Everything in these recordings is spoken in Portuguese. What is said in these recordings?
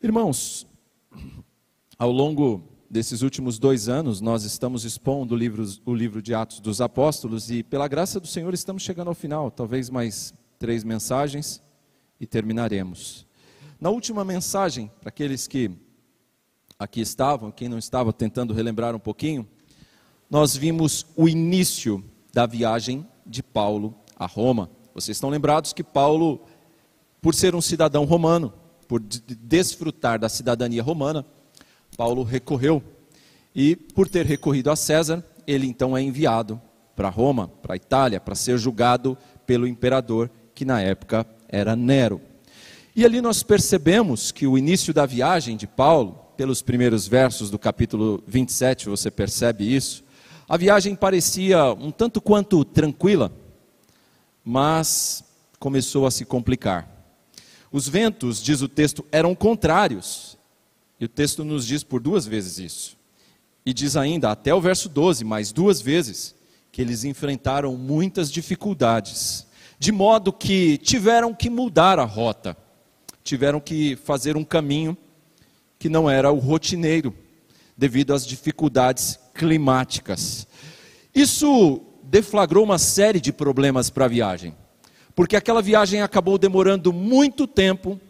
Irmãos, ao longo desses últimos dois anos, nós estamos expondo o livro, o livro de Atos dos Apóstolos e, pela graça do Senhor, estamos chegando ao final. Talvez mais três mensagens e terminaremos. Na última mensagem, para aqueles que aqui estavam, quem não estava, tentando relembrar um pouquinho, nós vimos o início da viagem de Paulo a Roma. Vocês estão lembrados que Paulo, por ser um cidadão romano, por desfrutar da cidadania romana, Paulo recorreu. E por ter recorrido a César, ele então é enviado para Roma, para a Itália, para ser julgado pelo imperador, que na época era Nero. E ali nós percebemos que o início da viagem de Paulo, pelos primeiros versos do capítulo 27, você percebe isso, a viagem parecia um tanto quanto tranquila, mas começou a se complicar. Os ventos, diz o texto, eram contrários. E o texto nos diz por duas vezes isso. E diz ainda, até o verso 12, mais duas vezes, que eles enfrentaram muitas dificuldades, de modo que tiveram que mudar a rota, tiveram que fazer um caminho que não era o rotineiro, devido às dificuldades climáticas. Isso deflagrou uma série de problemas para a viagem, porque aquela viagem acabou demorando muito tempo,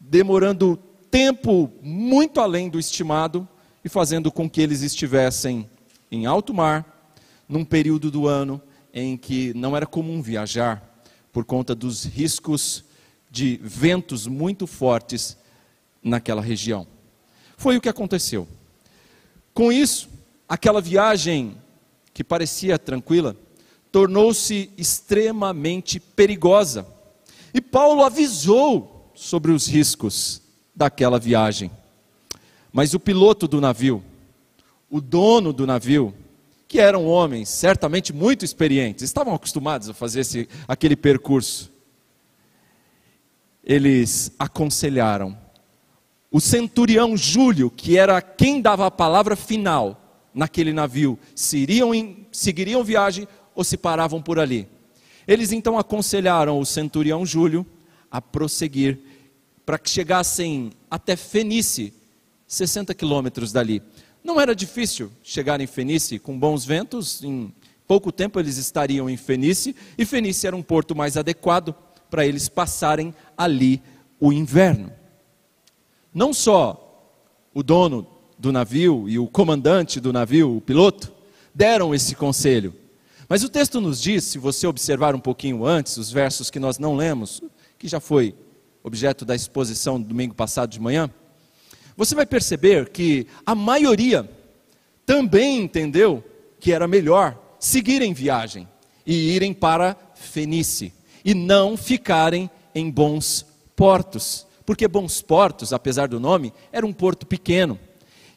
demorando tempo muito além do estimado e fazendo com que eles estivessem em alto mar, num período do ano em que não era comum viajar, por conta dos riscos de ventos muito fortes naquela região. Foi o que aconteceu. Com isso, aquela viagem que parecia tranquila tornou-se extremamente perigosa. E Paulo avisou sobre os riscos daquela viagem. Mas o piloto do navio, o dono do navio, que eram homens certamente muito experientes, estavam acostumados a fazer esse, aquele percurso. Eles aconselharam o centurião Júlio, que era quem dava a palavra final naquele navio, se iriam em, seguiriam viagem ou se paravam por ali. Eles então aconselharam o centurião Júlio a prosseguir para que chegassem até Fenice, 60 quilômetros dali. Não era difícil chegar em Fenice com bons ventos, em pouco tempo eles estariam em Fenice, e Fenice era um porto mais adequado para eles passarem ali o inverno. Não só o dono do navio e o comandante do navio, o piloto, deram esse conselho. Mas o texto nos diz, se você observar um pouquinho antes, os versos que nós não lemos, que já foi objeto da exposição do domingo passado de manhã, você vai perceber que a maioria também entendeu que era melhor seguir em viagem e irem para Fenice e não ficarem em bons portos porque Bons Portos, apesar do nome, era um porto pequeno.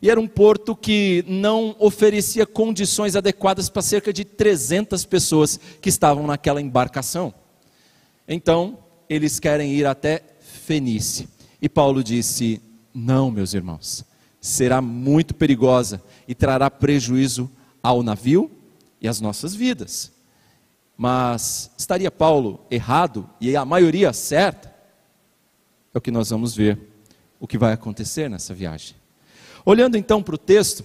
E era um porto que não oferecia condições adequadas para cerca de 300 pessoas que estavam naquela embarcação. Então, eles querem ir até Fenice. E Paulo disse: Não, meus irmãos, será muito perigosa e trará prejuízo ao navio e às nossas vidas. Mas estaria Paulo errado e a maioria certa? é o que nós vamos ver, o que vai acontecer nessa viagem. Olhando então para o texto,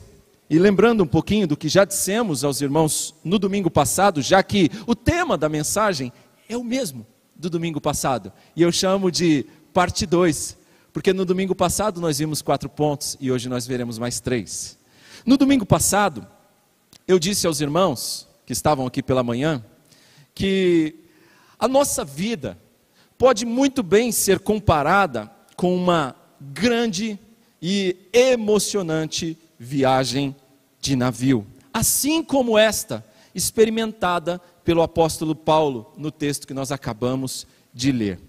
e lembrando um pouquinho do que já dissemos aos irmãos no domingo passado, já que o tema da mensagem é o mesmo do domingo passado, e eu chamo de parte 2, porque no domingo passado nós vimos quatro pontos e hoje nós veremos mais três. No domingo passado, eu disse aos irmãos que estavam aqui pela manhã que a nossa vida pode muito bem ser comparada com uma grande e emocionante viagem de navio, assim como esta experimentada pelo apóstolo Paulo no texto que nós acabamos de ler.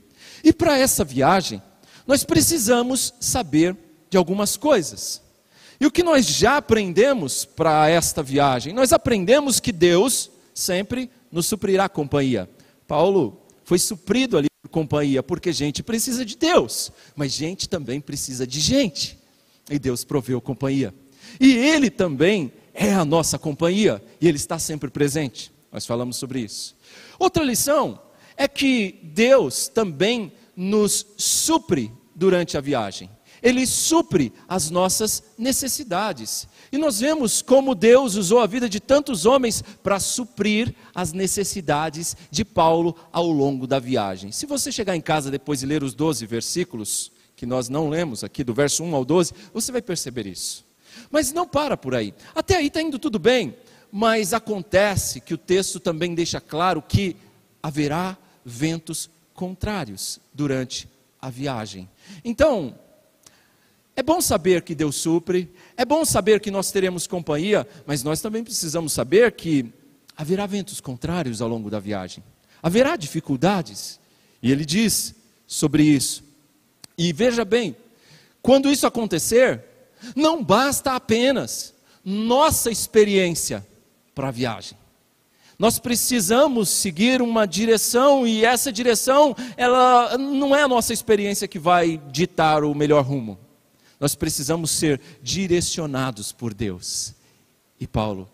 E para essa viagem, nós precisamos saber de algumas coisas. E o que nós já aprendemos para esta viagem? Nós aprendemos que Deus sempre nos suprirá companhia. Paulo foi suprido ali companhia, porque gente precisa de Deus, mas gente também precisa de gente. E Deus proveu companhia. E Ele também é a nossa companhia, e Ele está sempre presente. Nós falamos sobre isso. Outra lição é que Deus também nos supre durante a viagem. Ele supre as nossas necessidades. E nós vemos como Deus usou a vida de tantos homens para suprir as necessidades de Paulo ao longo da viagem. Se você chegar em casa depois e ler os 12 versículos, que nós não lemos aqui, do verso 1 ao 12, você vai perceber isso. Mas não para por aí. Até aí está indo tudo bem, mas acontece que o texto também deixa claro que haverá ventos contrários durante a viagem. Então, é bom saber que Deus supre, é bom saber que nós teremos companhia, mas nós também precisamos saber que haverá ventos contrários ao longo da viagem, haverá dificuldades, e ele diz sobre isso. E veja bem, quando isso acontecer, não basta apenas nossa experiência para a viagem. Nós precisamos seguir uma direção e essa direção, ela não é a nossa experiência que vai ditar o melhor rumo. Nós precisamos ser direcionados por Deus. E Paulo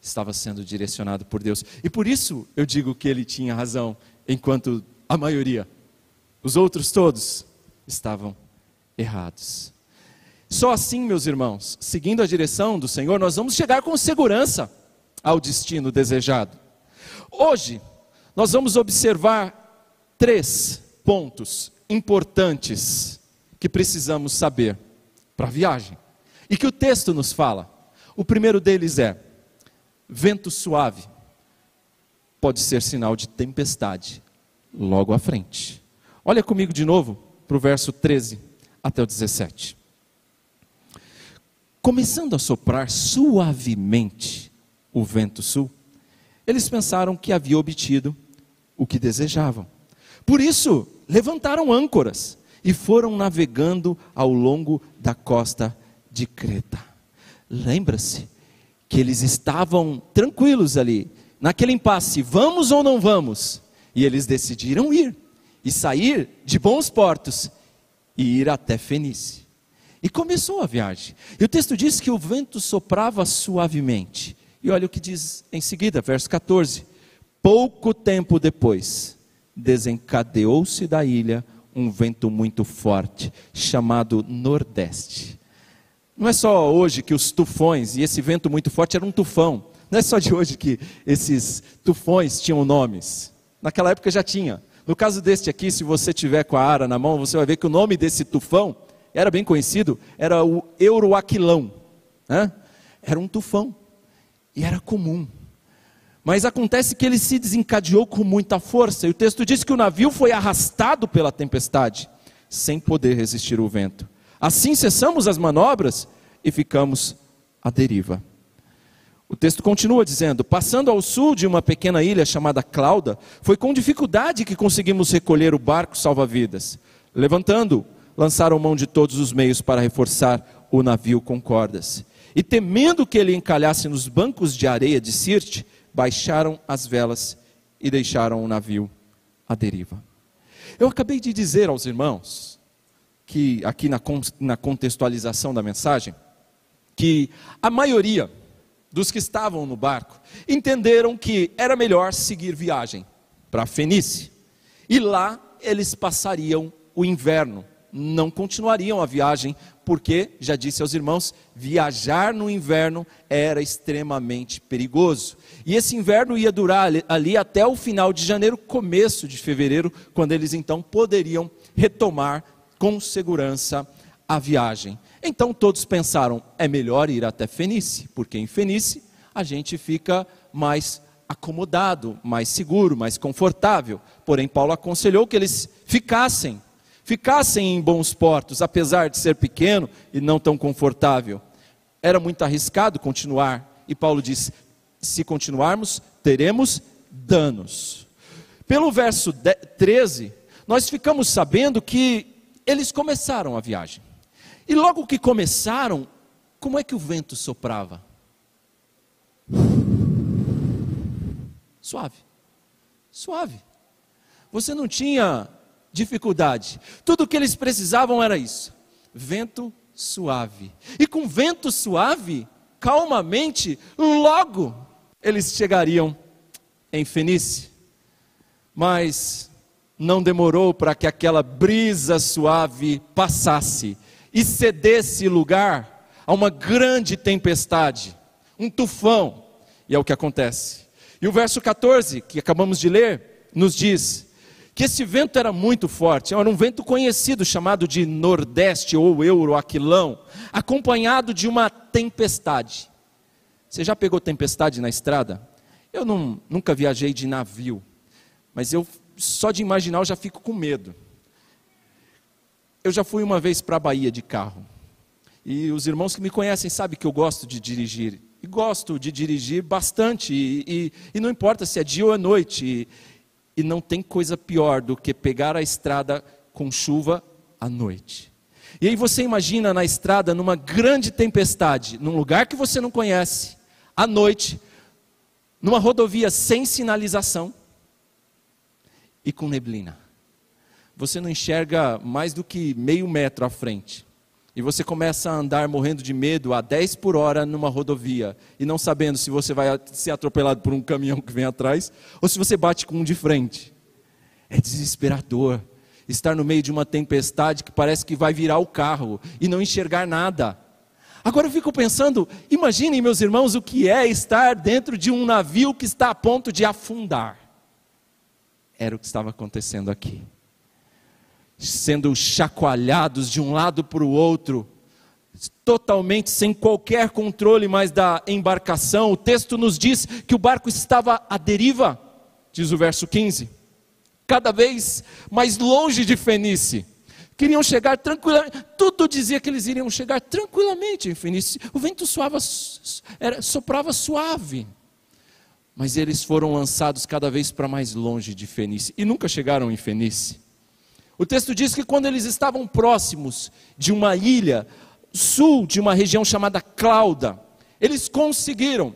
estava sendo direcionado por Deus. E por isso eu digo que ele tinha razão, enquanto a maioria, os outros todos, estavam errados. Só assim, meus irmãos, seguindo a direção do Senhor, nós vamos chegar com segurança ao destino desejado. Hoje, nós vamos observar três pontos importantes que precisamos saber para a viagem. E que o texto nos fala. O primeiro deles é: vento suave pode ser sinal de tempestade logo à frente. Olha comigo de novo para o verso 13 até o 17. Começando a soprar suavemente o vento sul, eles pensaram que havia obtido o que desejavam. Por isso, levantaram âncoras e foram navegando ao longo da costa de Creta. Lembra-se que eles estavam tranquilos ali, naquele impasse: vamos ou não vamos? E eles decidiram ir e sair de bons portos e ir até Fenícia. E começou a viagem. E o texto diz que o vento soprava suavemente. E olha o que diz em seguida, verso 14: Pouco tempo depois, desencadeou-se da ilha um vento muito forte, chamado Nordeste. Não é só hoje que os tufões, e esse vento muito forte era um tufão, não é só de hoje que esses tufões tinham nomes. Naquela época já tinha. No caso deste aqui, se você tiver com a ara na mão, você vai ver que o nome desse tufão era bem conhecido, era o Euroaquilão. Né? Era um tufão. E era comum. Mas acontece que ele se desencadeou com muita força, e o texto diz que o navio foi arrastado pela tempestade, sem poder resistir o vento. Assim cessamos as manobras e ficamos à deriva. O texto continua dizendo: Passando ao sul de uma pequena ilha chamada Clauda, foi com dificuldade que conseguimos recolher o barco salva-vidas. Levantando, lançaram mão de todos os meios para reforçar o navio com cordas. E temendo que ele encalhasse nos bancos de areia de Sirte, baixaram as velas e deixaram o navio à deriva. Eu acabei de dizer aos irmãos, que aqui na, na contextualização da mensagem, que a maioria dos que estavam no barco entenderam que era melhor seguir viagem para Fenice. E lá eles passariam o inverno, não continuariam a viagem porque, já disse aos irmãos, viajar no inverno era extremamente perigoso. E esse inverno ia durar ali até o final de janeiro, começo de fevereiro, quando eles então poderiam retomar com segurança a viagem. Então todos pensaram: é melhor ir até Fenice, porque em Fenice a gente fica mais acomodado, mais seguro, mais confortável. Porém, Paulo aconselhou que eles ficassem ficassem em bons portos, apesar de ser pequeno e não tão confortável. Era muito arriscado continuar, e Paulo diz: se continuarmos, teremos danos. Pelo verso 13, nós ficamos sabendo que eles começaram a viagem. E logo que começaram, como é que o vento soprava? Suave. Suave. Você não tinha dificuldade. Tudo o que eles precisavam era isso: vento suave. E com vento suave, calmamente, logo eles chegariam em Fenice. Mas não demorou para que aquela brisa suave passasse e cedesse lugar a uma grande tempestade, um tufão. E é o que acontece. E o verso 14, que acabamos de ler, nos diz que esse vento era muito forte, era um vento conhecido chamado de nordeste ou euroaquilão, acompanhado de uma tempestade. Você já pegou tempestade na estrada? Eu não, nunca viajei de navio, mas eu só de imaginar eu já fico com medo. Eu já fui uma vez para a Bahia de carro. E os irmãos que me conhecem sabem que eu gosto de dirigir. E gosto de dirigir bastante. E, e, e não importa se é dia ou é noite. E, e não tem coisa pior do que pegar a estrada com chuva à noite. E aí você imagina na estrada, numa grande tempestade, num lugar que você não conhece, à noite, numa rodovia sem sinalização e com neblina. Você não enxerga mais do que meio metro à frente. E você começa a andar morrendo de medo a 10 por hora numa rodovia e não sabendo se você vai ser atropelado por um caminhão que vem atrás ou se você bate com um de frente. É desesperador estar no meio de uma tempestade que parece que vai virar o carro e não enxergar nada. Agora eu fico pensando, imaginem, meus irmãos, o que é estar dentro de um navio que está a ponto de afundar era o que estava acontecendo aqui. Sendo chacoalhados de um lado para o outro, totalmente sem qualquer controle mais da embarcação. O texto nos diz que o barco estava à deriva, diz o verso 15, cada vez mais longe de Fenice. Queriam chegar tranquilamente, tudo dizia que eles iriam chegar tranquilamente em Fenice. O vento suava, era, soprava suave mas eles foram lançados cada vez para mais longe de Fenice e nunca chegaram em Fenice. O texto diz que quando eles estavam próximos de uma ilha, sul de uma região chamada Clauda, eles conseguiram,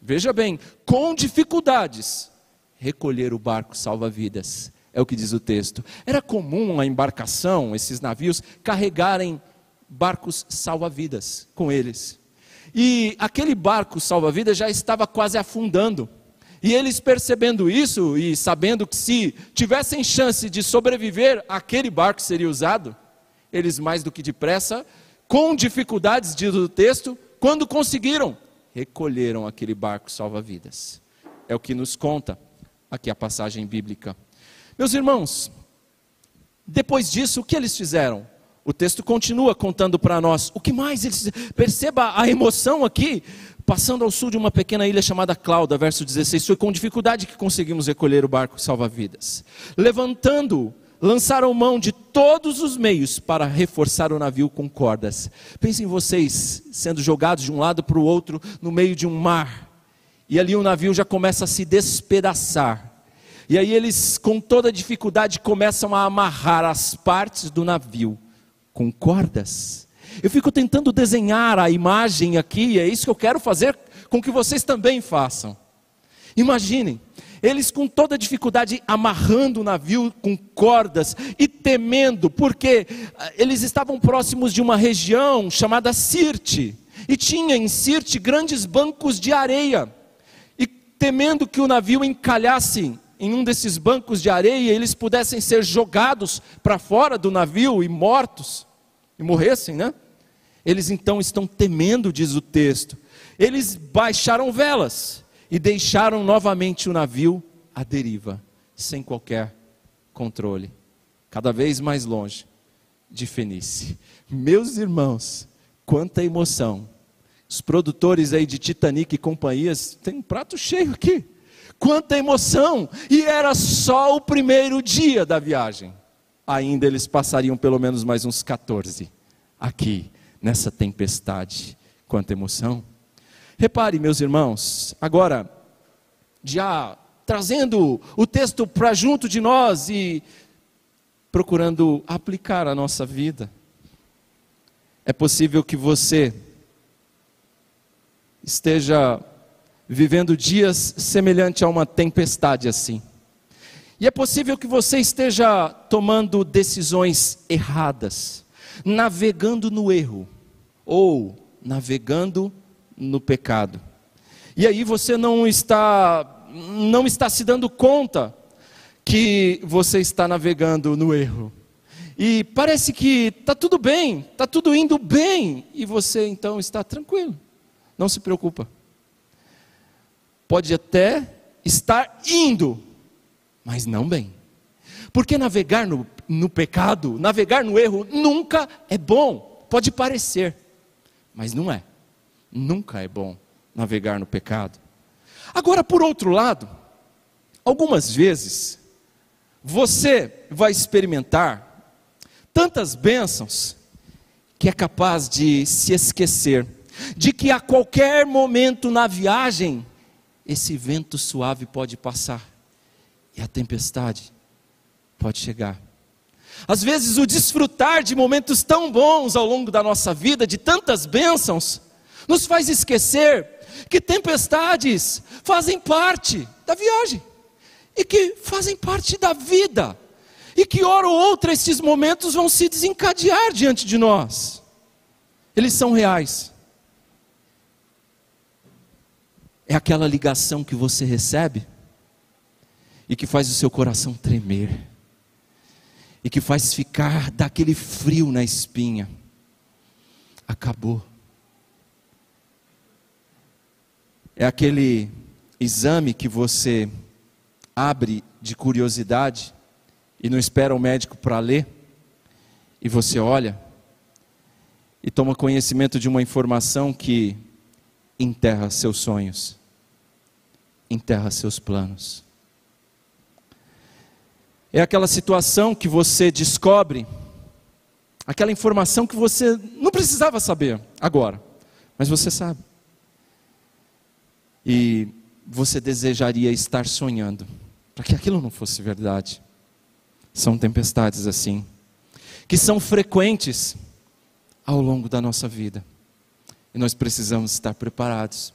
veja bem, com dificuldades, recolher o barco salva-vidas. É o que diz o texto. Era comum a embarcação, esses navios, carregarem barcos salva-vidas com eles. E aquele barco salva-vidas já estava quase afundando. E eles percebendo isso e sabendo que se tivessem chance de sobreviver, aquele barco seria usado, eles mais do que depressa, com dificuldades, diz o texto, quando conseguiram, recolheram aquele barco salva-vidas. É o que nos conta aqui a passagem bíblica. Meus irmãos, depois disso, o que eles fizeram? O texto continua contando para nós. O que mais eles perceba a emoção aqui Passando ao sul de uma pequena ilha chamada Clauda, verso 16, foi com dificuldade que conseguimos recolher o barco salva-vidas. Levantando, lançaram mão de todos os meios para reforçar o navio com cordas. Pensem vocês sendo jogados de um lado para o outro no meio de um mar. E ali o navio já começa a se despedaçar. E aí eles, com toda dificuldade, começam a amarrar as partes do navio com cordas. Eu fico tentando desenhar a imagem aqui, é isso que eu quero fazer com que vocês também façam. Imaginem, eles com toda dificuldade amarrando o navio com cordas e temendo, porque ah, eles estavam próximos de uma região chamada Sirte, e tinha em Sirte grandes bancos de areia, e temendo que o navio encalhasse em um desses bancos de areia, eles pudessem ser jogados para fora do navio e mortos, e morressem, né? Eles então estão temendo, diz o texto. Eles baixaram velas e deixaram novamente o navio à deriva, sem qualquer controle, cada vez mais longe de Fenice. Meus irmãos, quanta emoção. Os produtores aí de Titanic e companhias têm um prato cheio aqui. Quanta emoção! E era só o primeiro dia da viagem. Ainda eles passariam pelo menos mais uns 14 aqui nessa tempestade. Quanta emoção. Repare, meus irmãos, agora, já trazendo o texto para junto de nós e procurando aplicar a nossa vida. É possível que você esteja vivendo dias semelhante a uma tempestade assim. E é possível que você esteja tomando decisões erradas, navegando no erro, ou navegando no pecado. E aí você não está não está se dando conta que você está navegando no erro. E parece que está tudo bem, está tudo indo bem, e você então está tranquilo, não se preocupa. Pode até estar indo, mas não bem. Porque navegar no, no pecado, navegar no erro, nunca é bom. Pode parecer, mas não é. Nunca é bom navegar no pecado. Agora, por outro lado, algumas vezes, você vai experimentar tantas bênçãos que é capaz de se esquecer de que a qualquer momento na viagem esse vento suave pode passar e a tempestade pode chegar. Às vezes, o desfrutar de momentos tão bons ao longo da nossa vida, de tantas bênçãos, nos faz esquecer que tempestades fazem parte da viagem e que fazem parte da vida, e que hora ou outra esses momentos vão se desencadear diante de nós. Eles são reais. É aquela ligação que você recebe e que faz o seu coração tremer, e que faz ficar daquele frio na espinha. Acabou. É aquele exame que você abre de curiosidade e não espera o médico para ler, e você olha e toma conhecimento de uma informação que enterra seus sonhos, enterra seus planos. É aquela situação que você descobre, aquela informação que você não precisava saber agora, mas você sabe. E você desejaria estar sonhando, para que aquilo não fosse verdade. São tempestades assim, que são frequentes ao longo da nossa vida. E nós precisamos estar preparados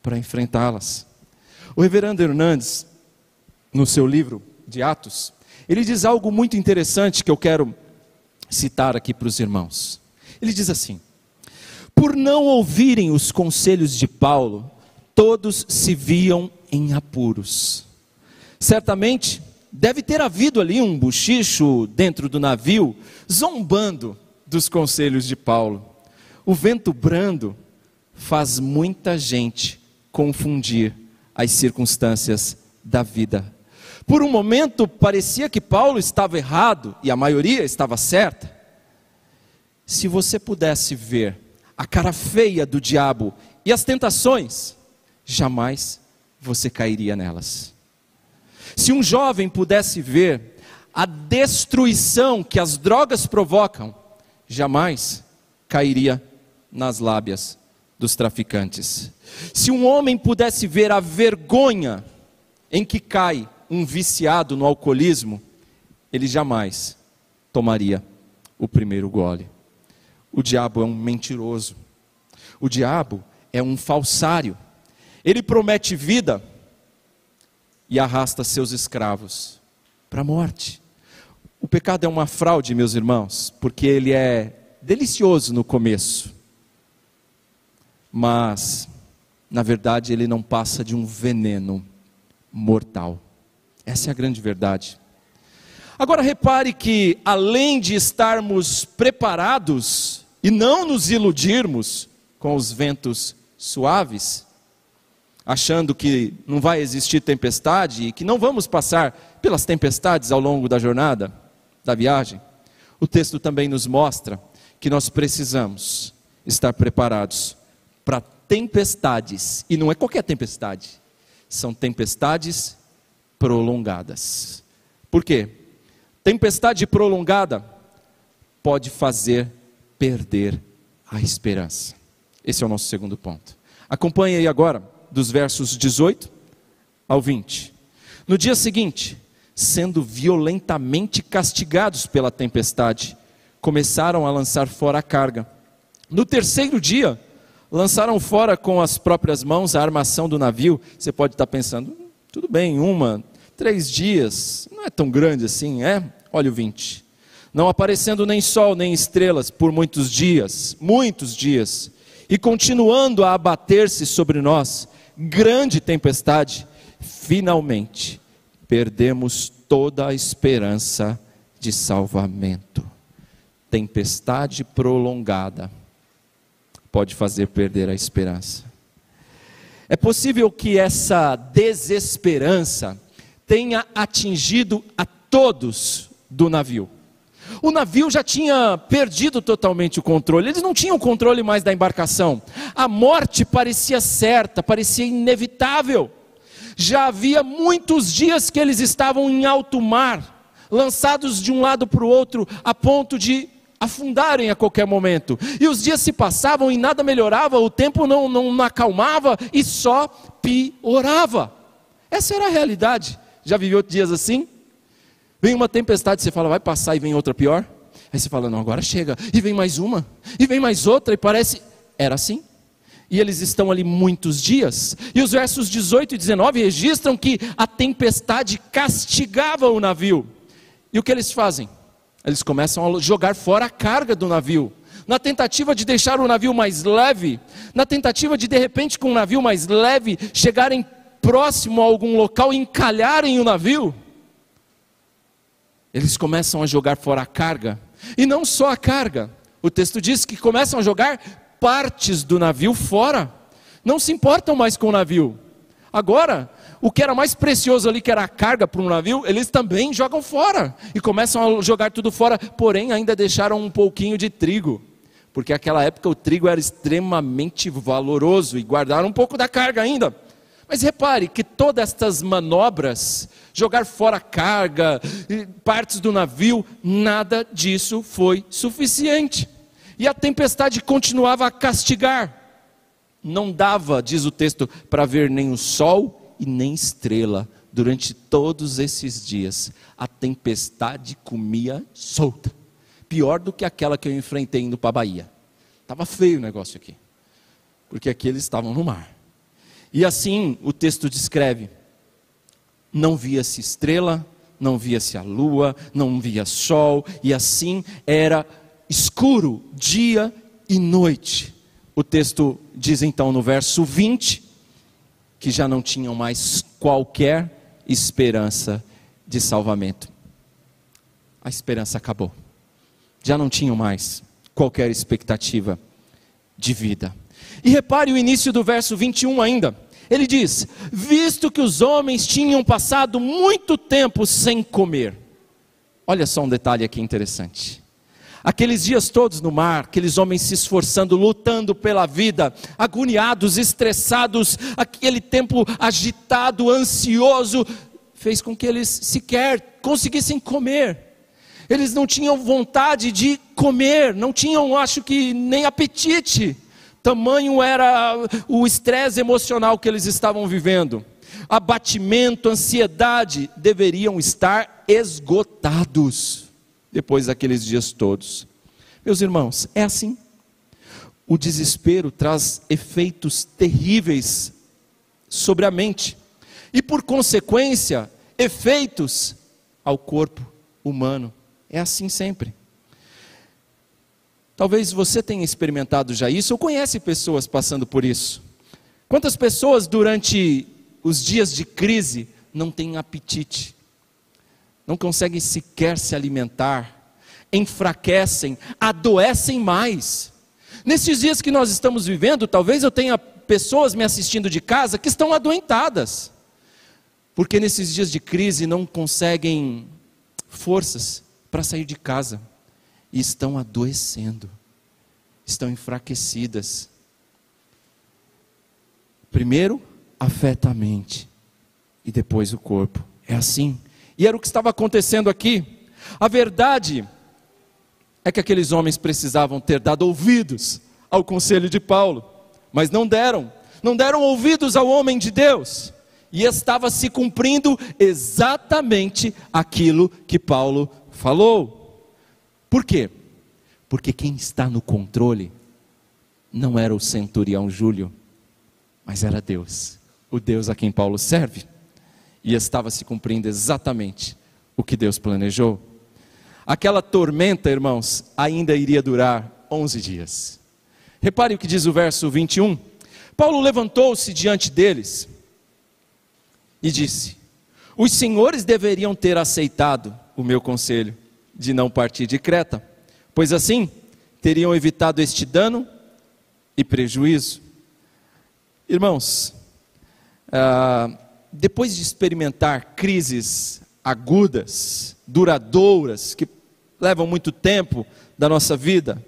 para enfrentá-las. O reverendo Hernandes, no seu livro de Atos, ele diz algo muito interessante que eu quero citar aqui para os irmãos. Ele diz assim: Por não ouvirem os conselhos de Paulo, todos se viam em apuros. Certamente deve ter havido ali um bochicho dentro do navio, zombando dos conselhos de Paulo. O vento brando faz muita gente confundir as circunstâncias da vida. Por um momento parecia que Paulo estava errado e a maioria estava certa. Se você pudesse ver a cara feia do diabo e as tentações, jamais você cairia nelas. Se um jovem pudesse ver a destruição que as drogas provocam, jamais cairia nas lábias dos traficantes. Se um homem pudesse ver a vergonha em que cai um viciado no alcoolismo, ele jamais tomaria o primeiro gole. O diabo é um mentiroso. O diabo é um falsário. Ele promete vida e arrasta seus escravos para a morte. O pecado é uma fraude, meus irmãos, porque ele é delicioso no começo, mas, na verdade, ele não passa de um veneno mortal. Essa é a grande verdade. Agora repare que, além de estarmos preparados e não nos iludirmos com os ventos suaves, achando que não vai existir tempestade e que não vamos passar pelas tempestades ao longo da jornada, da viagem, o texto também nos mostra que nós precisamos estar preparados para tempestades, e não é qualquer tempestade, são tempestades prolongadas. Por quê? Tempestade prolongada pode fazer perder a esperança. Esse é o nosso segundo ponto. Acompanhe aí agora dos versos 18 ao 20. No dia seguinte, sendo violentamente castigados pela tempestade, começaram a lançar fora a carga. No terceiro dia, lançaram fora com as próprias mãos a armação do navio. Você pode estar pensando, tudo bem, uma, três dias, não é tão grande assim, é? Olha o 20. Não aparecendo nem sol nem estrelas por muitos dias, muitos dias, e continuando a abater-se sobre nós, grande tempestade, finalmente perdemos toda a esperança de salvamento. Tempestade prolongada pode fazer perder a esperança. É possível que essa desesperança tenha atingido a todos do navio. O navio já tinha perdido totalmente o controle, eles não tinham controle mais da embarcação. A morte parecia certa, parecia inevitável. Já havia muitos dias que eles estavam em alto mar, lançados de um lado para o outro, a ponto de afundarem a qualquer momento. E os dias se passavam e nada melhorava, o tempo não, não, não acalmava e só piorava. Essa era a realidade. Já viveu dias assim? Vem uma tempestade, você fala, vai passar e vem outra pior. Aí você fala, não, agora chega. E vem mais uma, e vem mais outra, e parece. Era assim. E eles estão ali muitos dias. E os versos 18 e 19 registram que a tempestade castigava o navio. E o que eles fazem? Eles começam a jogar fora a carga do navio. Na tentativa de deixar o navio mais leve, na tentativa de de repente com o navio mais leve chegarem próximo a algum local e encalharem o navio eles começam a jogar fora a carga. E não só a carga. O texto diz que começam a jogar partes do navio fora. Não se importam mais com o navio. Agora, o que era mais precioso ali, que era a carga para um navio, eles também jogam fora. E começam a jogar tudo fora, porém ainda deixaram um pouquinho de trigo. Porque naquela época o trigo era extremamente valoroso e guardaram um pouco da carga ainda. Mas repare que todas estas manobras, jogar fora carga, partes do navio, nada disso foi suficiente. E a tempestade continuava a castigar. Não dava, diz o texto, para ver nem o sol e nem estrela durante todos esses dias. A tempestade comia solta. Pior do que aquela que eu enfrentei indo para a Bahia. Estava feio o negócio aqui. Porque aqui eles estavam no mar. E assim o texto descreve: não via-se estrela, não via-se a lua, não via sol, e assim era escuro dia e noite. O texto diz então no verso 20 que já não tinham mais qualquer esperança de salvamento. A esperança acabou. Já não tinham mais qualquer expectativa de vida. E repare o início do verso 21 ainda. Ele diz: Visto que os homens tinham passado muito tempo sem comer. Olha só um detalhe aqui interessante. Aqueles dias todos no mar, aqueles homens se esforçando, lutando pela vida, agoniados, estressados, aquele tempo agitado, ansioso, fez com que eles sequer conseguissem comer. Eles não tinham vontade de comer, não tinham, acho que, nem apetite. Tamanho era o estresse emocional que eles estavam vivendo. Abatimento, ansiedade deveriam estar esgotados depois daqueles dias todos. Meus irmãos, é assim. O desespero traz efeitos terríveis sobre a mente e, por consequência, efeitos ao corpo humano. É assim sempre. Talvez você tenha experimentado já isso ou conhece pessoas passando por isso. Quantas pessoas durante os dias de crise não têm apetite, não conseguem sequer se alimentar, enfraquecem, adoecem mais. Nesses dias que nós estamos vivendo, talvez eu tenha pessoas me assistindo de casa que estão adoentadas, porque nesses dias de crise não conseguem forças para sair de casa e estão adoecendo, estão enfraquecidas. Primeiro, afeta a mente e depois o corpo. É assim. E era o que estava acontecendo aqui. A verdade é que aqueles homens precisavam ter dado ouvidos ao conselho de Paulo, mas não deram. Não deram ouvidos ao homem de Deus. E estava se cumprindo exatamente aquilo que Paulo falou. Por quê? Porque quem está no controle não era o centurião Júlio, mas era Deus, o Deus a quem Paulo serve. E estava se cumprindo exatamente o que Deus planejou. Aquela tormenta, irmãos, ainda iria durar 11 dias. Repare o que diz o verso 21. Paulo levantou-se diante deles e disse: Os senhores deveriam ter aceitado o meu conselho de não partir de Creta, pois assim teriam evitado este dano e prejuízo. Irmãos, ah, depois de experimentar crises agudas, duradouras, que levam muito tempo da nossa vida,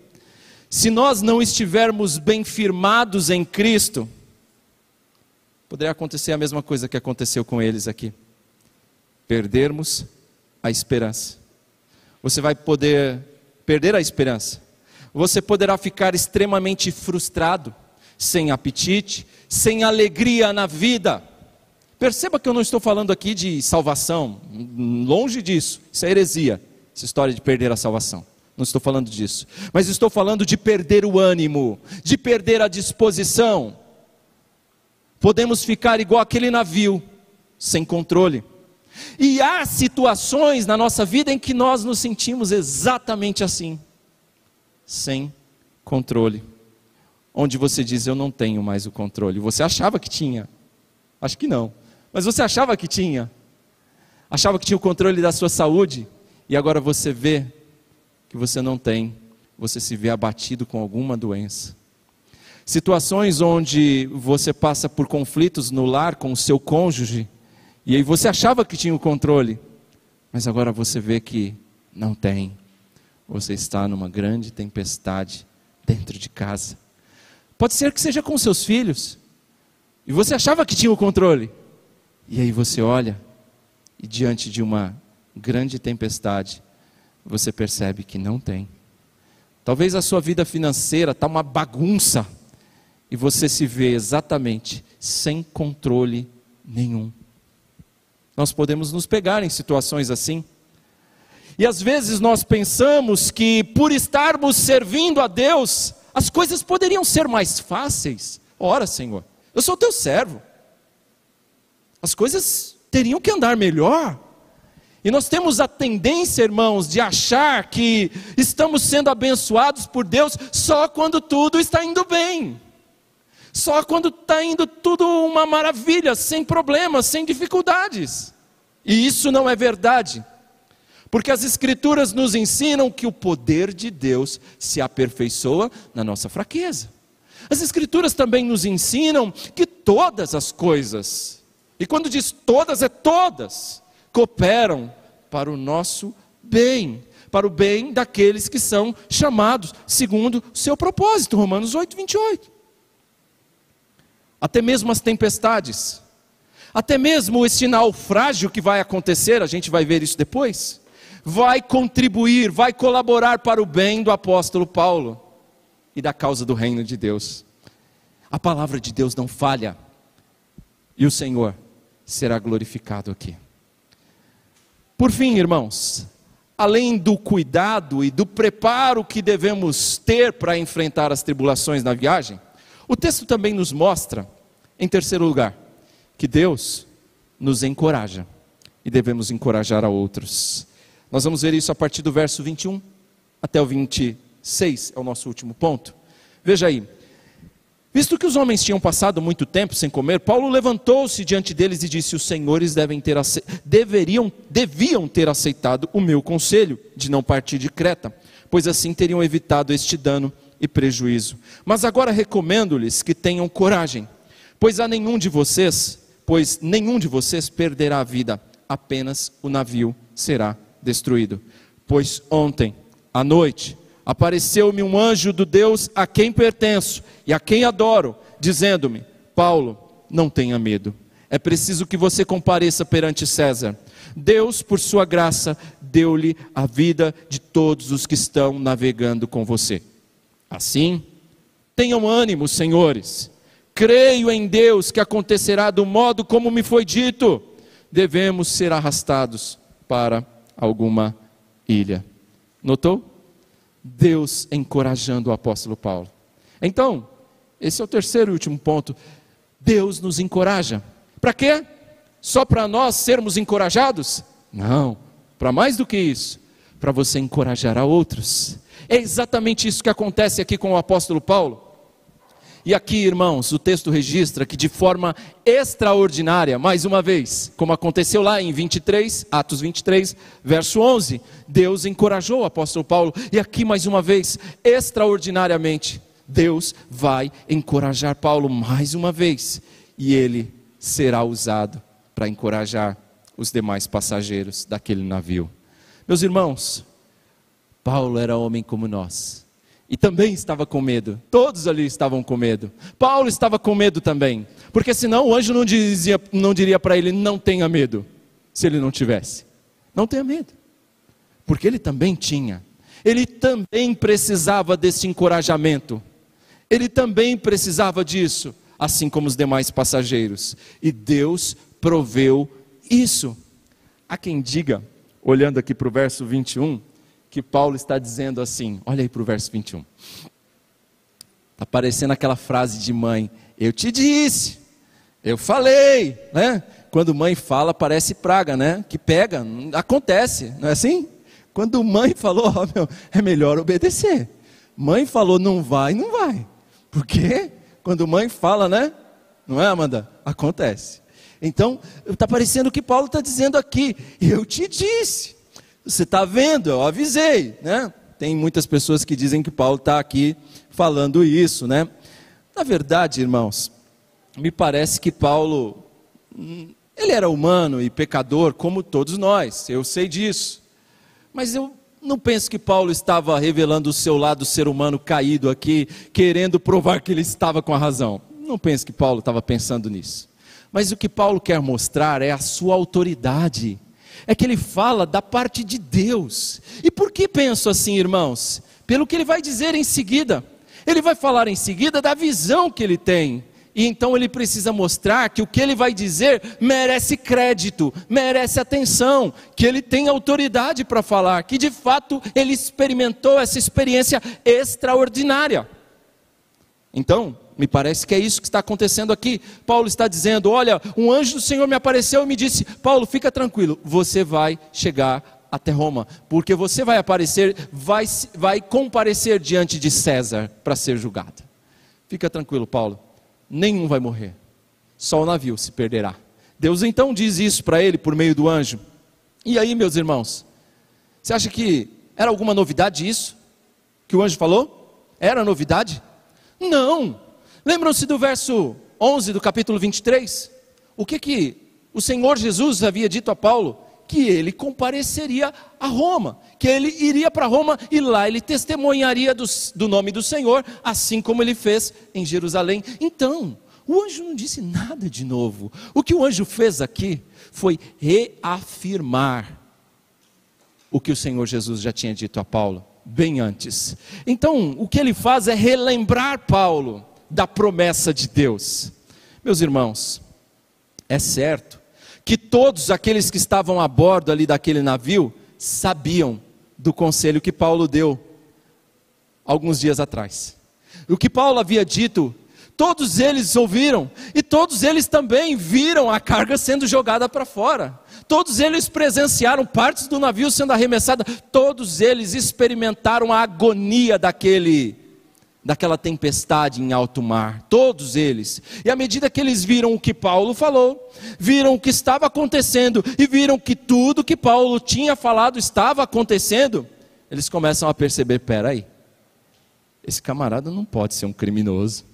se nós não estivermos bem firmados em Cristo, poderia acontecer a mesma coisa que aconteceu com eles aqui perdermos a esperança. Você vai poder perder a esperança. Você poderá ficar extremamente frustrado, sem apetite, sem alegria na vida. Perceba que eu não estou falando aqui de salvação, longe disso, isso é heresia, essa história de perder a salvação. Não estou falando disso, mas estou falando de perder o ânimo, de perder a disposição. Podemos ficar igual aquele navio, sem controle. E há situações na nossa vida em que nós nos sentimos exatamente assim, sem controle. Onde você diz, eu não tenho mais o controle. Você achava que tinha. Acho que não. Mas você achava que tinha. Achava que tinha o controle da sua saúde. E agora você vê que você não tem. Você se vê abatido com alguma doença. Situações onde você passa por conflitos no lar com o seu cônjuge e aí você achava que tinha o controle, mas agora você vê que não tem. Você está numa grande tempestade dentro de casa. Pode ser que seja com seus filhos. E você achava que tinha o controle. E aí você olha e diante de uma grande tempestade, você percebe que não tem. Talvez a sua vida financeira está uma bagunça e você se vê exatamente sem controle nenhum. Nós podemos nos pegar em situações assim. E às vezes nós pensamos que por estarmos servindo a Deus, as coisas poderiam ser mais fáceis. Ora, Senhor, eu sou teu servo. As coisas teriam que andar melhor. E nós temos a tendência, irmãos, de achar que estamos sendo abençoados por Deus só quando tudo está indo bem. Só quando está indo tudo uma maravilha, sem problemas, sem dificuldades. E isso não é verdade. Porque as Escrituras nos ensinam que o poder de Deus se aperfeiçoa na nossa fraqueza. As Escrituras também nos ensinam que todas as coisas, e quando diz todas, é todas, cooperam para o nosso bem, para o bem daqueles que são chamados segundo o seu propósito. Romanos 8, 28 até mesmo as tempestades, até mesmo esse naufrágio que vai acontecer, a gente vai ver isso depois, vai contribuir, vai colaborar para o bem do apóstolo Paulo e da causa do reino de Deus. A palavra de Deus não falha, e o Senhor será glorificado aqui. Por fim, irmãos, além do cuidado e do preparo que devemos ter para enfrentar as tribulações na viagem, o texto também nos mostra, em terceiro lugar, que Deus nos encoraja e devemos encorajar a outros. Nós vamos ver isso a partir do verso 21 até o 26, é o nosso último ponto. Veja aí. Visto que os homens tinham passado muito tempo sem comer, Paulo levantou-se diante deles e disse: Os senhores devem ter deveriam, deviam ter aceitado o meu conselho de não partir de Creta, pois assim teriam evitado este dano e prejuízo. Mas agora recomendo-lhes que tenham coragem, pois a nenhum de vocês, pois nenhum de vocês perderá a vida, apenas o navio será destruído. Pois ontem à noite apareceu-me um anjo do Deus a quem pertenço e a quem adoro, dizendo-me: Paulo, não tenha medo. É preciso que você compareça perante César. Deus, por sua graça, deu-lhe a vida de todos os que estão navegando com você. Assim, tenham ânimo, senhores. Creio em Deus que acontecerá do modo como me foi dito. Devemos ser arrastados para alguma ilha. Notou? Deus encorajando o apóstolo Paulo. Então, esse é o terceiro e último ponto. Deus nos encoraja. Para quê? Só para nós sermos encorajados? Não, para mais do que isso, para você encorajar a outros. É exatamente isso que acontece aqui com o apóstolo Paulo. E aqui, irmãos, o texto registra que de forma extraordinária, mais uma vez, como aconteceu lá em 23, Atos 23, verso 11, Deus encorajou o apóstolo Paulo, e aqui mais uma vez, extraordinariamente, Deus vai encorajar Paulo mais uma vez, e ele será usado para encorajar os demais passageiros daquele navio. Meus irmãos, Paulo era homem como nós. E também estava com medo. Todos ali estavam com medo. Paulo estava com medo também. Porque senão o anjo não, dizia, não diria para ele: não tenha medo. Se ele não tivesse. Não tenha medo. Porque ele também tinha. Ele também precisava desse encorajamento. Ele também precisava disso, assim como os demais passageiros. E Deus proveu isso. Há quem diga, olhando aqui para o verso 21, que Paulo está dizendo assim: olha aí para o verso 21. Está parecendo aquela frase de mãe: Eu te disse, eu falei, né? Quando mãe fala, parece praga, né? Que pega, acontece, não é assim? Quando mãe falou, oh, meu, é melhor obedecer. Mãe falou, não vai, não vai. Porque quando mãe fala, né? Não é, Amanda? Acontece. Então, está parecendo o que Paulo está dizendo aqui. Eu te disse. Você está vendo? Eu avisei, né? Tem muitas pessoas que dizem que Paulo está aqui falando isso, né? Na verdade, irmãos, me parece que Paulo, hum, ele era humano e pecador como todos nós, eu sei disso. Mas eu não penso que Paulo estava revelando o seu lado ser humano caído aqui, querendo provar que ele estava com a razão. Não penso que Paulo estava pensando nisso. Mas o que Paulo quer mostrar é a sua autoridade. É que ele fala da parte de Deus. E por que penso assim, irmãos? Pelo que ele vai dizer em seguida. Ele vai falar em seguida da visão que ele tem. E então ele precisa mostrar que o que ele vai dizer merece crédito, merece atenção, que ele tem autoridade para falar, que de fato ele experimentou essa experiência extraordinária. Então, me parece que é isso que está acontecendo aqui. Paulo está dizendo: Olha, um anjo do Senhor me apareceu e me disse: Paulo, fica tranquilo, você vai chegar até Roma, porque você vai aparecer, vai, vai comparecer diante de César para ser julgado. Fica tranquilo, Paulo, nenhum vai morrer, só o navio se perderá. Deus então diz isso para ele por meio do anjo. E aí, meus irmãos, você acha que era alguma novidade isso? Que o anjo falou? Era novidade? Não! Lembram-se do verso 11 do capítulo 23? O que que o Senhor Jesus havia dito a Paulo? Que ele compareceria a Roma, que ele iria para Roma e lá ele testemunharia do, do nome do Senhor, assim como ele fez em Jerusalém. Então, o anjo não disse nada de novo. O que o anjo fez aqui foi reafirmar o que o Senhor Jesus já tinha dito a Paulo, bem antes. Então, o que ele faz é relembrar Paulo da promessa de Deus. Meus irmãos, é certo que todos aqueles que estavam a bordo ali daquele navio sabiam do conselho que Paulo deu alguns dias atrás. O que Paulo havia dito, todos eles ouviram, e todos eles também viram a carga sendo jogada para fora. Todos eles presenciaram partes do navio sendo arremessada, todos eles experimentaram a agonia daquele daquela tempestade em alto mar, todos eles. E à medida que eles viram o que Paulo falou, viram o que estava acontecendo e viram que tudo que Paulo tinha falado estava acontecendo, eles começam a perceber: peraí, esse camarada não pode ser um criminoso,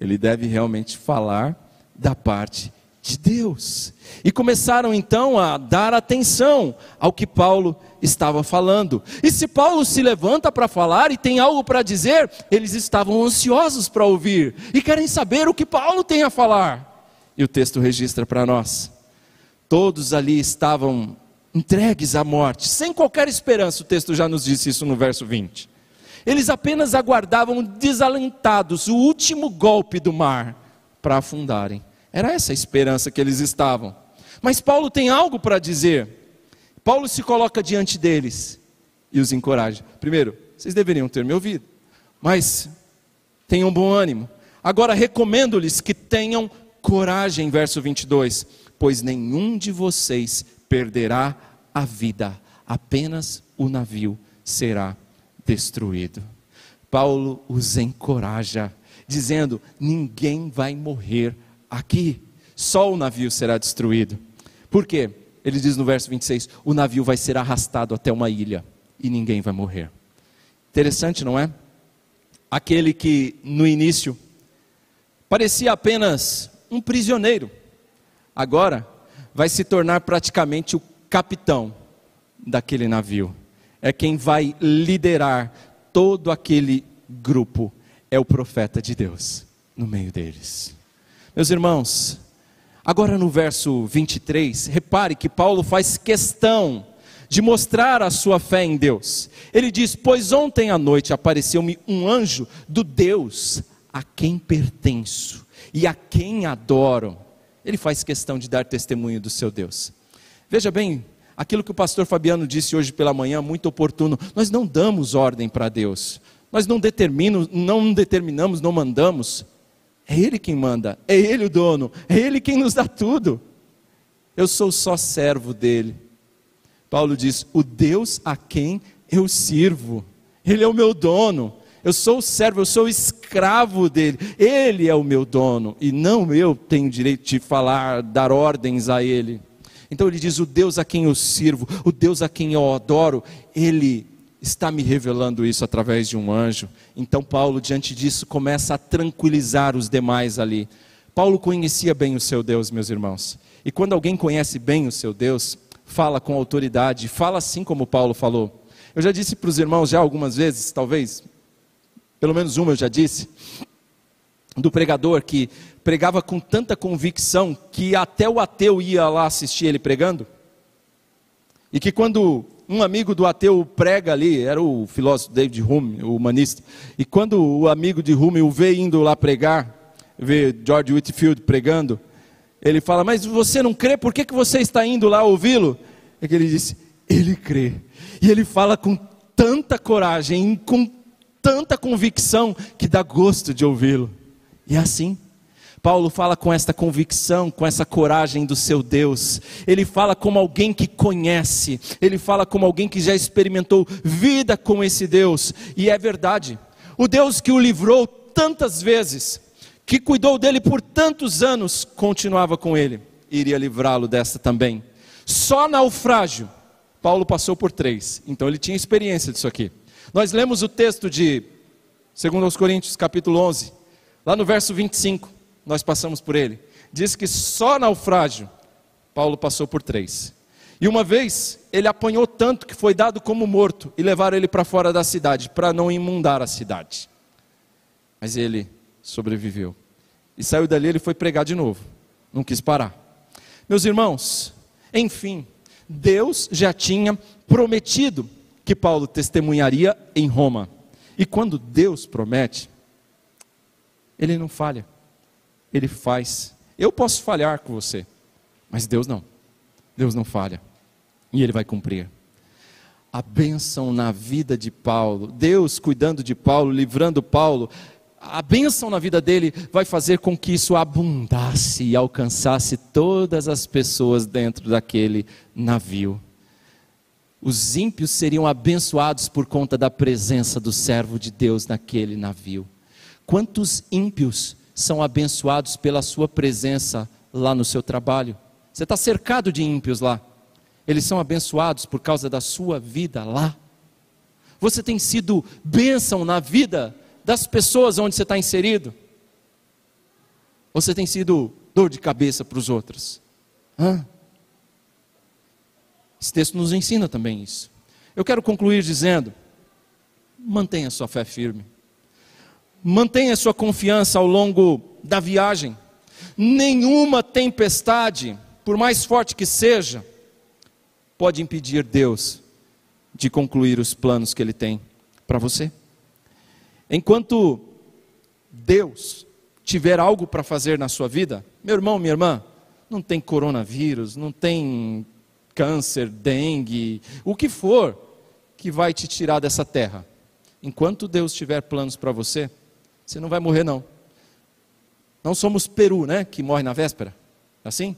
ele deve realmente falar da parte de Deus. E começaram então a dar atenção ao que Paulo estava falando. E se Paulo se levanta para falar e tem algo para dizer, eles estavam ansiosos para ouvir e querem saber o que Paulo tem a falar. E o texto registra para nós. Todos ali estavam entregues à morte, sem qualquer esperança. O texto já nos disse isso no verso 20. Eles apenas aguardavam desalentados o último golpe do mar para afundarem. Era essa a esperança que eles estavam. Mas Paulo tem algo para dizer. Paulo se coloca diante deles e os encoraja. Primeiro, vocês deveriam ter me ouvido, mas tenham bom ânimo. Agora recomendo-lhes que tenham coragem, verso 22, pois nenhum de vocês perderá a vida, apenas o navio será destruído. Paulo os encoraja dizendo: ninguém vai morrer aqui, só o navio será destruído. Por quê? Ele diz no verso 26: o navio vai ser arrastado até uma ilha e ninguém vai morrer. Interessante, não é? Aquele que no início parecia apenas um prisioneiro, agora vai se tornar praticamente o capitão daquele navio. É quem vai liderar todo aquele grupo. É o profeta de Deus no meio deles. Meus irmãos, agora no verso 23, repare que Paulo faz questão de mostrar a sua fé em Deus. Ele diz: Pois ontem à noite apareceu-me um anjo do Deus a quem pertenço e a quem adoro. Ele faz questão de dar testemunho do seu Deus. Veja bem, aquilo que o pastor Fabiano disse hoje pela manhã, muito oportuno. Nós não damos ordem para Deus. Nós não não determinamos, não mandamos. É Ele quem manda, é Ele o dono, é Ele quem nos dá tudo. Eu sou só servo dele. Paulo diz: O Deus a quem eu sirvo, Ele é o meu dono. Eu sou o servo, eu sou o escravo dele. Ele é o meu dono e não eu tenho direito de falar, dar ordens a ele. Então ele diz: O Deus a quem eu sirvo, o Deus a quem eu adoro, ele está me revelando isso através de um anjo. Então Paulo, diante disso, começa a tranquilizar os demais ali. Paulo conhecia bem o seu Deus, meus irmãos. E quando alguém conhece bem o seu Deus, fala com autoridade, fala assim como Paulo falou. Eu já disse para os irmãos já algumas vezes, talvez pelo menos uma eu já disse, do pregador que pregava com tanta convicção que até o ateu ia lá assistir ele pregando. E que quando um amigo do ateu prega ali, era o filósofo David Hume, o humanista, e quando o amigo de Hume o vê indo lá pregar, vê George Whitfield pregando, ele fala: Mas você não crê, por que, que você está indo lá ouvi-lo? É que ele disse: Ele crê. E ele fala com tanta coragem, com tanta convicção que dá gosto de ouvi-lo. E é assim. Paulo fala com esta convicção, com essa coragem do seu Deus. Ele fala como alguém que conhece, ele fala como alguém que já experimentou vida com esse Deus. E é verdade. O Deus que o livrou tantas vezes, que cuidou dele por tantos anos, continuava com ele, iria livrá-lo dessa também. Só naufrágio, Paulo passou por três, então ele tinha experiência disso aqui. Nós lemos o texto de 2 Coríntios, capítulo 11, lá no verso 25, nós passamos por ele. Diz que só naufrágio Paulo passou por três. E uma vez ele apanhou tanto que foi dado como morto e levaram ele para fora da cidade, para não imundar a cidade. Mas ele sobreviveu. E saiu dali, ele foi pregar de novo. Não quis parar. Meus irmãos, enfim, Deus já tinha prometido que Paulo testemunharia em Roma. E quando Deus promete, ele não falha, ele faz. Eu posso falhar com você, mas Deus não. Deus não falha. E ele vai cumprir. A bênção na vida de Paulo, Deus cuidando de Paulo, livrando Paulo, a bênção na vida dele vai fazer com que isso abundasse e alcançasse todas as pessoas dentro daquele navio os ímpios seriam abençoados por conta da presença do servo de Deus naquele navio. Quantos ímpios são abençoados pela sua presença lá no seu trabalho? Você está cercado de ímpios lá. Eles são abençoados por causa da sua vida lá. Você tem sido bênção na vida das pessoas onde você está inserido? Você tem sido dor de cabeça para os outros? Hã? Esse texto nos ensina também isso. Eu quero concluir dizendo: mantenha sua fé firme, mantenha sua confiança ao longo da viagem. Nenhuma tempestade, por mais forte que seja, pode impedir Deus de concluir os planos que Ele tem para você. Enquanto Deus tiver algo para fazer na sua vida, meu irmão, minha irmã, não tem coronavírus, não tem câncer, dengue, o que for que vai te tirar dessa terra. Enquanto Deus tiver planos para você, você não vai morrer não. Não somos Peru, né, que morre na véspera. É assim?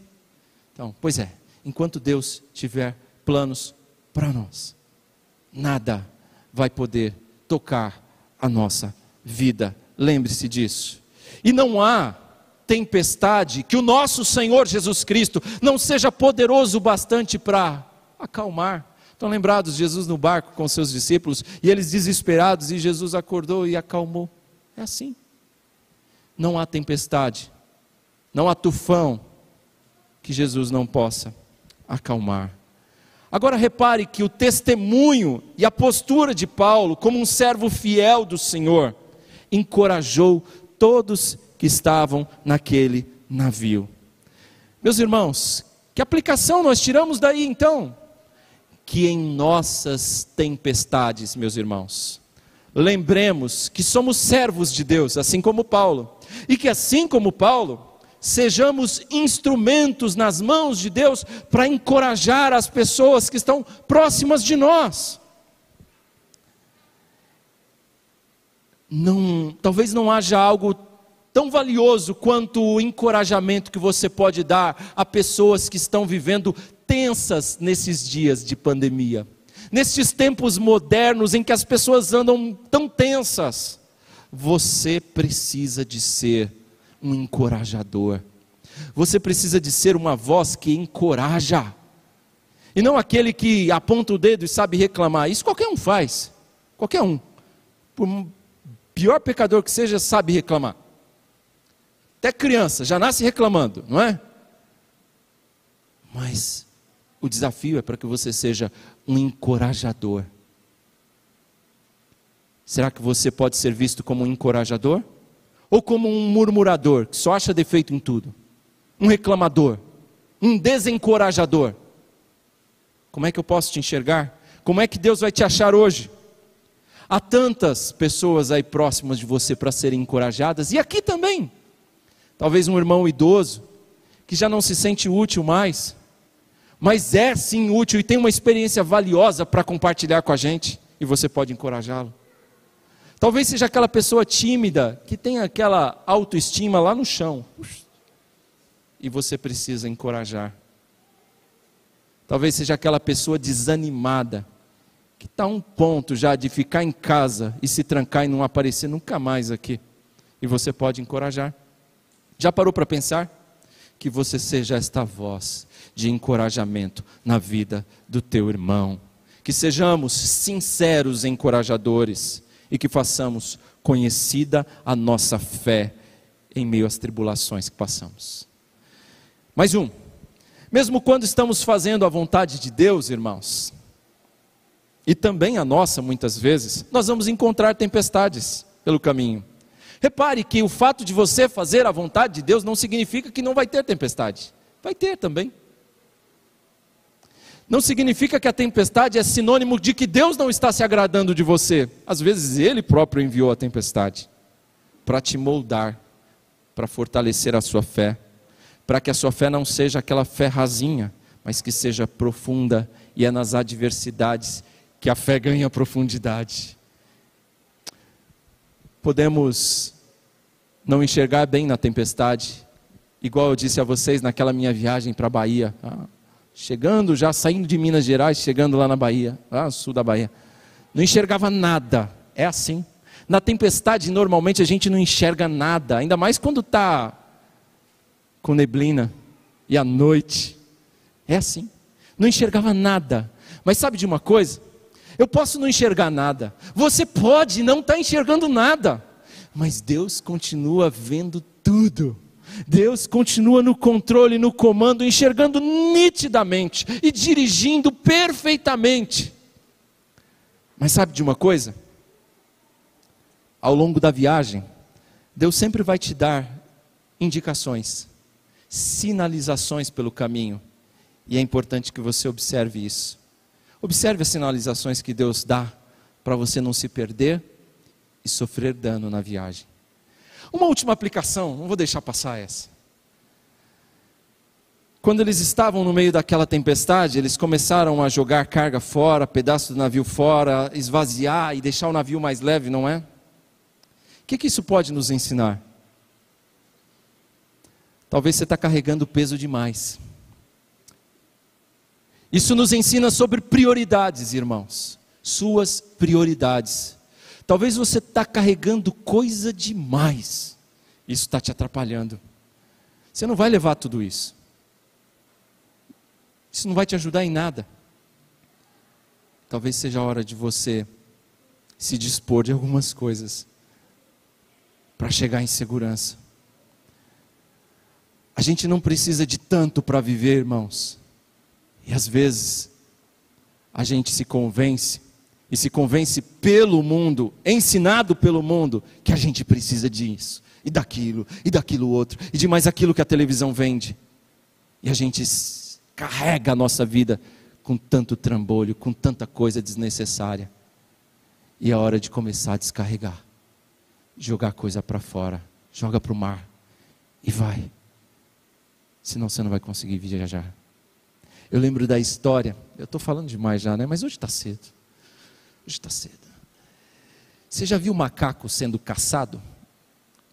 Então, pois é, enquanto Deus tiver planos para nós, nada vai poder tocar a nossa vida lembre-se disso. E não há tempestade que o nosso Senhor Jesus Cristo não seja poderoso bastante para acalmar. Estão lembrados, Jesus no barco com seus discípulos e eles desesperados e Jesus acordou e acalmou. É assim. Não há tempestade, não há tufão que Jesus não possa acalmar. Agora repare que o testemunho e a postura de Paulo, como um servo fiel do Senhor, encorajou todos que estavam naquele navio. Meus irmãos, que aplicação nós tiramos daí então? Que em nossas tempestades, meus irmãos, lembremos que somos servos de Deus, assim como Paulo, e que assim como Paulo, sejamos instrumentos nas mãos de Deus para encorajar as pessoas que estão próximas de nós. Não, talvez não haja algo tão valioso quanto o encorajamento que você pode dar a pessoas que estão vivendo tensas nesses dias de pandemia. Nesses tempos modernos em que as pessoas andam tão tensas, você precisa de ser um encorajador. Você precisa de ser uma voz que encoraja. E não aquele que aponta o dedo e sabe reclamar. Isso qualquer um faz. Qualquer um. Por pior pecador que seja, sabe reclamar. Até criança, já nasce reclamando, não é? Mas o desafio é para que você seja um encorajador. Será que você pode ser visto como um encorajador? ou como um murmurador, que só acha defeito em tudo? Um reclamador, um desencorajador. Como é que eu posso te enxergar? Como é que Deus vai te achar hoje? Há tantas pessoas aí próximas de você para serem encorajadas, e aqui também. Talvez um irmão idoso, que já não se sente útil mais, mas é sim útil e tem uma experiência valiosa para compartilhar com a gente, e você pode encorajá-lo. Talvez seja aquela pessoa tímida que tem aquela autoestima lá no chão. E você precisa encorajar. Talvez seja aquela pessoa desanimada que está a um ponto já de ficar em casa e se trancar e não aparecer nunca mais aqui. E você pode encorajar. Já parou para pensar? Que você seja esta voz de encorajamento na vida do teu irmão. Que sejamos sinceros encorajadores e que façamos conhecida a nossa fé em meio às tribulações que passamos. Mais um. Mesmo quando estamos fazendo a vontade de Deus, irmãos, e também a nossa muitas vezes, nós vamos encontrar tempestades pelo caminho. Repare que o fato de você fazer a vontade de Deus não significa que não vai ter tempestade. Vai ter também não significa que a tempestade é sinônimo de que Deus não está se agradando de você. Às vezes Ele próprio enviou a tempestade para te moldar, para fortalecer a sua fé, para que a sua fé não seja aquela fé rasinha, mas que seja profunda, e é nas adversidades que a fé ganha profundidade. Podemos não enxergar bem na tempestade, igual eu disse a vocês naquela minha viagem para a Bahia. Ah, chegando já, saindo de Minas Gerais, chegando lá na Bahia, lá no sul da Bahia. Não enxergava nada. É assim. Na tempestade, normalmente a gente não enxerga nada, ainda mais quando está com neblina e à noite. É assim. Não enxergava nada. Mas sabe de uma coisa? Eu posso não enxergar nada. Você pode não estar tá enxergando nada. Mas Deus continua vendo tudo. Deus continua no controle, no comando, enxergando nitidamente e dirigindo perfeitamente. Mas sabe de uma coisa? Ao longo da viagem, Deus sempre vai te dar indicações, sinalizações pelo caminho, e é importante que você observe isso. Observe as sinalizações que Deus dá para você não se perder e sofrer dano na viagem. Uma última aplicação, não vou deixar passar essa. Quando eles estavam no meio daquela tempestade, eles começaram a jogar carga fora, pedaços do navio fora, esvaziar e deixar o navio mais leve, não é? O que, que isso pode nos ensinar? Talvez você está carregando peso demais. Isso nos ensina sobre prioridades, irmãos. Suas prioridades. Talvez você está carregando coisa demais. Isso está te atrapalhando. Você não vai levar tudo isso. Isso não vai te ajudar em nada. Talvez seja a hora de você se dispor de algumas coisas para chegar em segurança. A gente não precisa de tanto para viver, irmãos. E às vezes a gente se convence e se convence pelo mundo, ensinado pelo mundo, que a gente precisa disso, e daquilo, e daquilo outro, e de mais aquilo que a televisão vende. E a gente carrega a nossa vida com tanto trambolho, com tanta coisa desnecessária. E é hora de começar a descarregar, jogar coisa para fora, joga para o mar e vai. Senão você não vai conseguir viajar. Eu lembro da história, eu estou falando demais já, né? Mas hoje está cedo. Hoje está cedo. Você já viu macaco sendo caçado?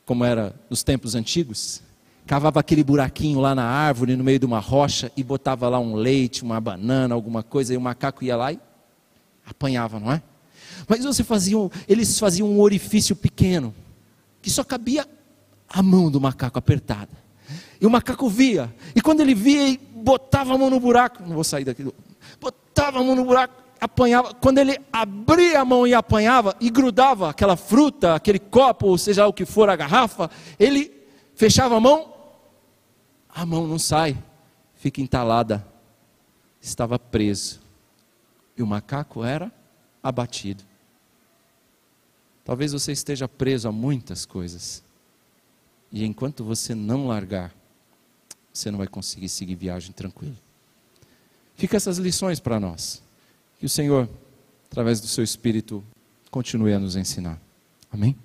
Como era nos tempos antigos? Cavava aquele buraquinho lá na árvore, no meio de uma rocha, e botava lá um leite, uma banana, alguma coisa, e o macaco ia lá e apanhava, não é? Mas você eles faziam um orifício pequeno, que só cabia a mão do macaco apertada. E o macaco via, e quando ele via, botava a mão no buraco, não vou sair daqui, botava a mão no buraco, apanhava, quando ele abria a mão e apanhava e grudava aquela fruta, aquele copo, ou seja o que for a garrafa, ele fechava a mão, a mão não sai, fica entalada. Estava preso. E o macaco era abatido. Talvez você esteja preso a muitas coisas. E enquanto você não largar, você não vai conseguir seguir viagem tranquilo. Fica essas lições para nós. Que o Senhor, através do seu Espírito, continue a nos ensinar. Amém?